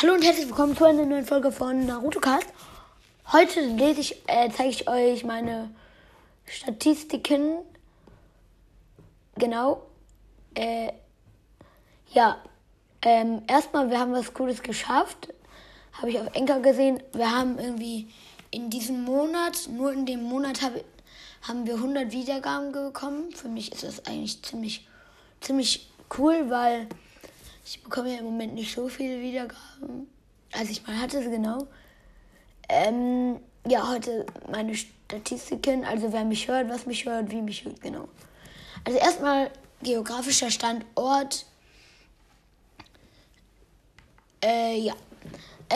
Hallo und herzlich willkommen zu einer neuen Folge von Naruto Cast. Heute lese ich, äh, zeige ich euch meine Statistiken. Genau. Äh, ja. Ähm, erstmal, wir haben was Cooles geschafft. Habe ich auf Enker gesehen. Wir haben irgendwie in diesem Monat, nur in dem Monat hab, haben wir 100 Wiedergaben bekommen. Für mich ist das eigentlich ziemlich, ziemlich cool, weil ich bekomme ja im Moment nicht so viele Wiedergaben. als ich mal hatte, genau. Ähm, ja, heute meine Statistiken, also wer mich hört, was mich hört, wie mich hört, genau. Also erstmal geografischer Standort. Äh, ja.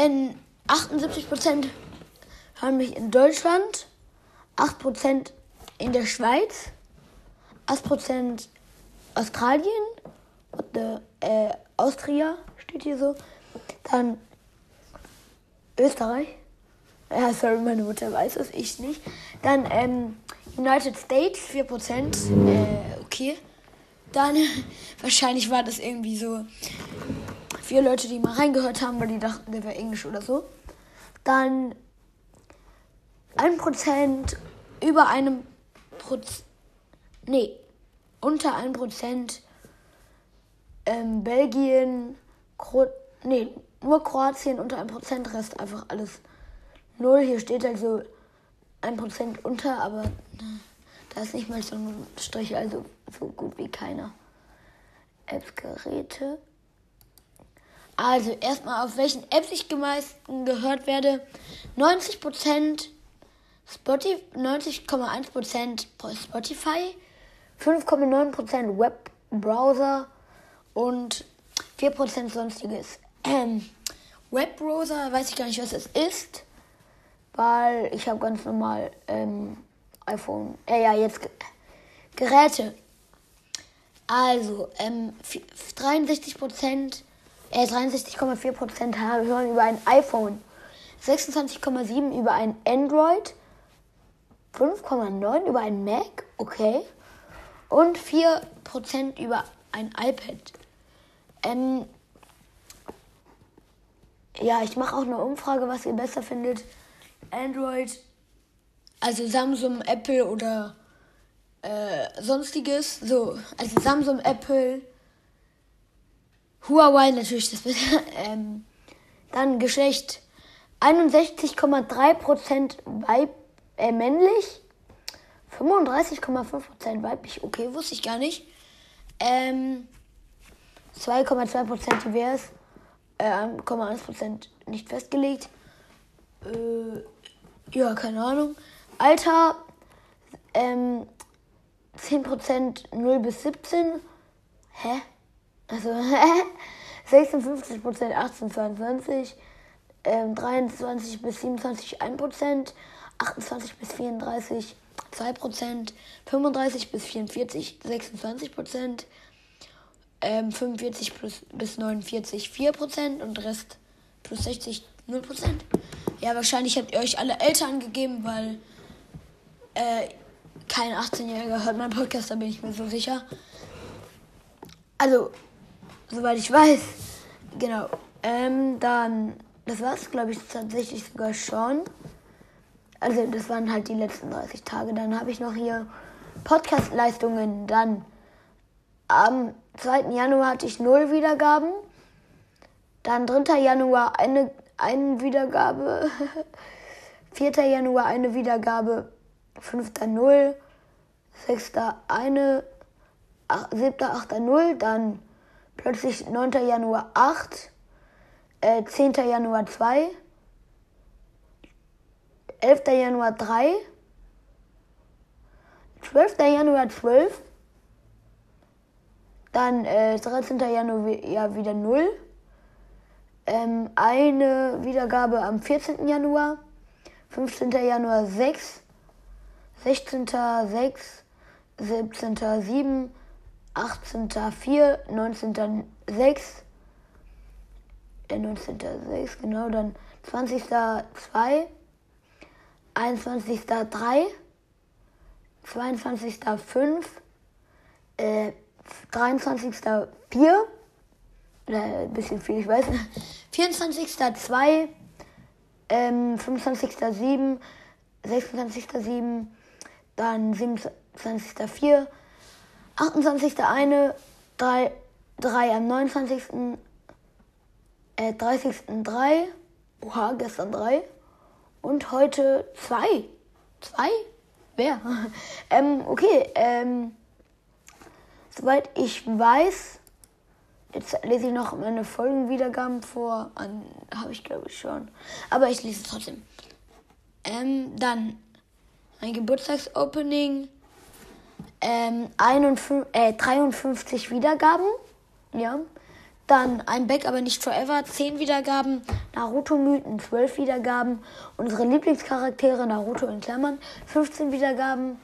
In 78% hören mich in Deutschland, 8% in der Schweiz, 8% Australien, the, äh, Austria steht hier so. Dann Österreich. Ja, sorry, meine Mutter weiß es, ich nicht. Dann ähm, United States, 4%. Äh, okay. Dann, wahrscheinlich war das irgendwie so vier Leute, die mal reingehört haben, weil die dachten, der wäre Englisch oder so. Dann 1% über einem Prozent. Nee, unter 1% ähm, Belgien, Kro nee, nur Kroatien unter 1%, Rest einfach alles null. Hier steht also 1% unter, aber ne, da ist nicht mal so ein Strich, also so gut wie keiner. Apps-Geräte. Also erstmal auf welchen Apps ich meisten gehört werde. 90% Spotify, 90,1% Spotify, 5,9% Webbrowser, und 4% sonstiges. Ähm, Webbrowser weiß ich gar nicht, was es ist, weil ich habe ganz normal ähm, iPhone, äh, ja, jetzt Geräte. Also, ähm, 63%, äh, 63,4% hören über ein iPhone, 26,7% über ein Android, 5,9% über ein Mac, okay, und 4% über ein iPad. Ähm, ja, ich mache auch eine Umfrage, was ihr besser findet. Android, also Samsung, Apple oder äh, sonstiges. So, also Samsung, Apple, Huawei natürlich das Beste. ähm, dann Geschlecht 61,3% Weib, äh, männlich, 35,5% weiblich. Okay, wusste ich gar nicht. Ähm, 2,2% divers, äh, 1,1% nicht festgelegt. Äh, ja, keine Ahnung. Alter, ähm, 10% 0 bis 17. Hä? Also, hä? 56% 18, 22. Ähm, 23 bis 27 1%. 28 bis 34 2%. 35 bis 44 26% ähm, 45 plus, bis 49 4% und Rest plus 60 0%. Ja, wahrscheinlich habt ihr euch alle älter angegeben, weil äh, kein 18-Jähriger hört meinen Podcast, da bin ich mir so sicher. Also, soweit ich weiß. Genau. Ähm, dann, das war's, glaube ich, tatsächlich sogar schon. Also, das waren halt die letzten 30 Tage. Dann habe ich noch hier Podcast-Leistungen. Dann am 2. Januar hatte ich 0 Wiedergaben. Dann 3. Januar eine, eine Wiedergabe. 4. Januar eine Wiedergabe. 5. 0. 6. eine. 7. 8. 0. Dann plötzlich 9. Januar 8. Äh, 10. Januar 2. 11. Januar 3. 12. Januar 12. Dann äh, 13. Januar ja, wieder 0. Ähm, eine Wiedergabe am 14. Januar. 15. Januar 6. 16. 6. 17. 7. 18. 4. 19. 6. Der 19. 6, genau. Dann 20. 2. 21. 3. 22. 5. Äh, 23.04. Oder ein bisschen viel, ich weiß. 24.2, ähm, 25.7, 26.7, dann 27.4, 28.1, 3, 3 am 29. Äh, 30.3, oha, gestern 3 und heute 2. 2? Wer? ähm, okay, ähm, soweit ich weiß, Jetzt lese ich noch meine Folgenwiedergaben vor. Habe ich glaube ich schon. Aber ich lese es trotzdem. Ähm, dann ein Geburtstagsopening. Ähm, 51, äh, 53 Wiedergaben. Ja. Dann ein Back, aber nicht forever. 10 Wiedergaben. Naruto-Mythen, 12 Wiedergaben. Unsere Lieblingscharaktere, Naruto in Klammern, 15 Wiedergaben.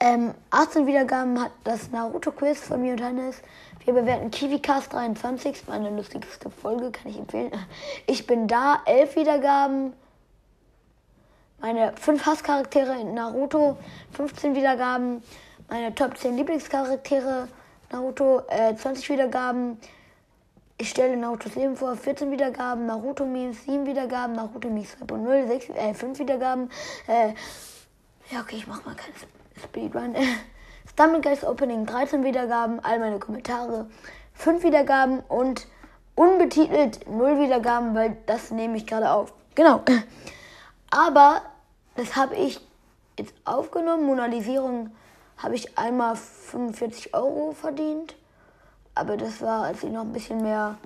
Ähm, 18 Wiedergaben hat das Naruto-Quiz von mir und Hannes. Wir bewerten KiwiCast 23, meine lustigste Folge, kann ich empfehlen. Ich bin da, 11 Wiedergaben. Meine 5 Hasscharaktere in Naruto, 15 Wiedergaben. Meine Top 10 Lieblingscharaktere, Naruto, äh, 20 Wiedergaben. Ich stelle Narutos Leben vor, 14 Wiedergaben, Naruto Memes, 7 Wiedergaben, Naruto Memes 2.0, 6, äh, 5 Wiedergaben. Äh, ja, okay, ich mach mal keinen Speedrun. Stumblegeist Opening 13 Wiedergaben, all meine Kommentare 5 Wiedergaben und unbetitelt 0 Wiedergaben, weil das nehme ich gerade auf. Genau. Aber das habe ich jetzt aufgenommen. Monalisierung habe ich einmal 45 Euro verdient. Aber das war, als ich noch ein bisschen mehr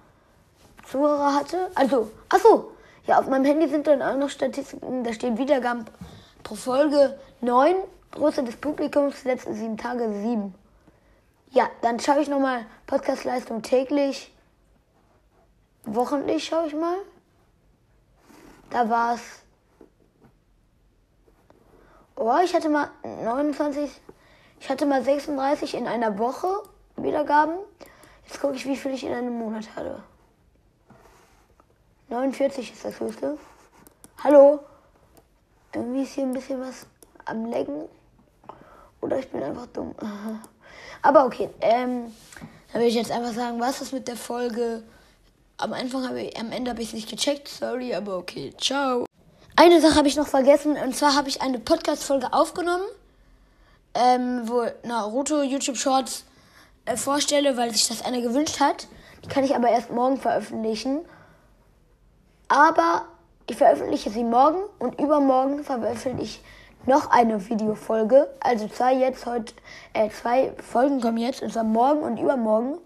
Zuhörer hatte. Also, achso, ja, auf meinem Handy sind dann auch noch Statistiken. Da stehen Wiedergaben pro Folge 9 Größe des Publikums, letzten sieben Tage sieben. Ja, dann schaue ich nochmal Podcastleistung täglich. Wochentlich schaue ich mal. Da war es. Oh, ich hatte mal 29. Ich hatte mal 36 in einer Woche Wiedergaben. Jetzt gucke ich, wie viel ich in einem Monat hatte. 49 ist das höchste. Hallo? Irgendwie ist hier ein bisschen was am Lecken. Oder ich bin einfach dumm. Aber okay, ähm, dann will ich jetzt einfach sagen, was ist mit der Folge? Am Anfang habe ich, am Ende habe ich es nicht gecheckt, sorry, aber okay, ciao. Eine Sache habe ich noch vergessen, und zwar habe ich eine Podcast-Folge aufgenommen, ähm, wo Naruto YouTube Shorts äh, vorstelle, weil sich das einer gewünscht hat. Die kann ich aber erst morgen veröffentlichen. Aber ich veröffentliche sie morgen und übermorgen veröffentliche ich noch eine Videofolge. Also zwei jetzt heute, äh, zwei Folgen kommen jetzt, und zwar morgen und übermorgen.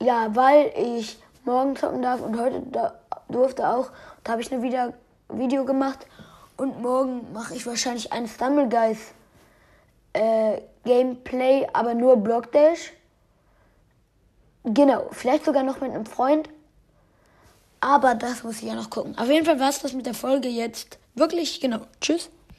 Ja, weil ich morgen zocken darf und heute da, durfte auch. Da habe ich eine wieder Video gemacht. Und morgen mache ich wahrscheinlich ein Stumbleguys äh, Gameplay, aber nur Blockdash. Genau, vielleicht sogar noch mit einem Freund. Aber das muss ich ja noch gucken. Auf jeden Fall war es das mit der Folge jetzt. Wirklich, genau. Tschüss.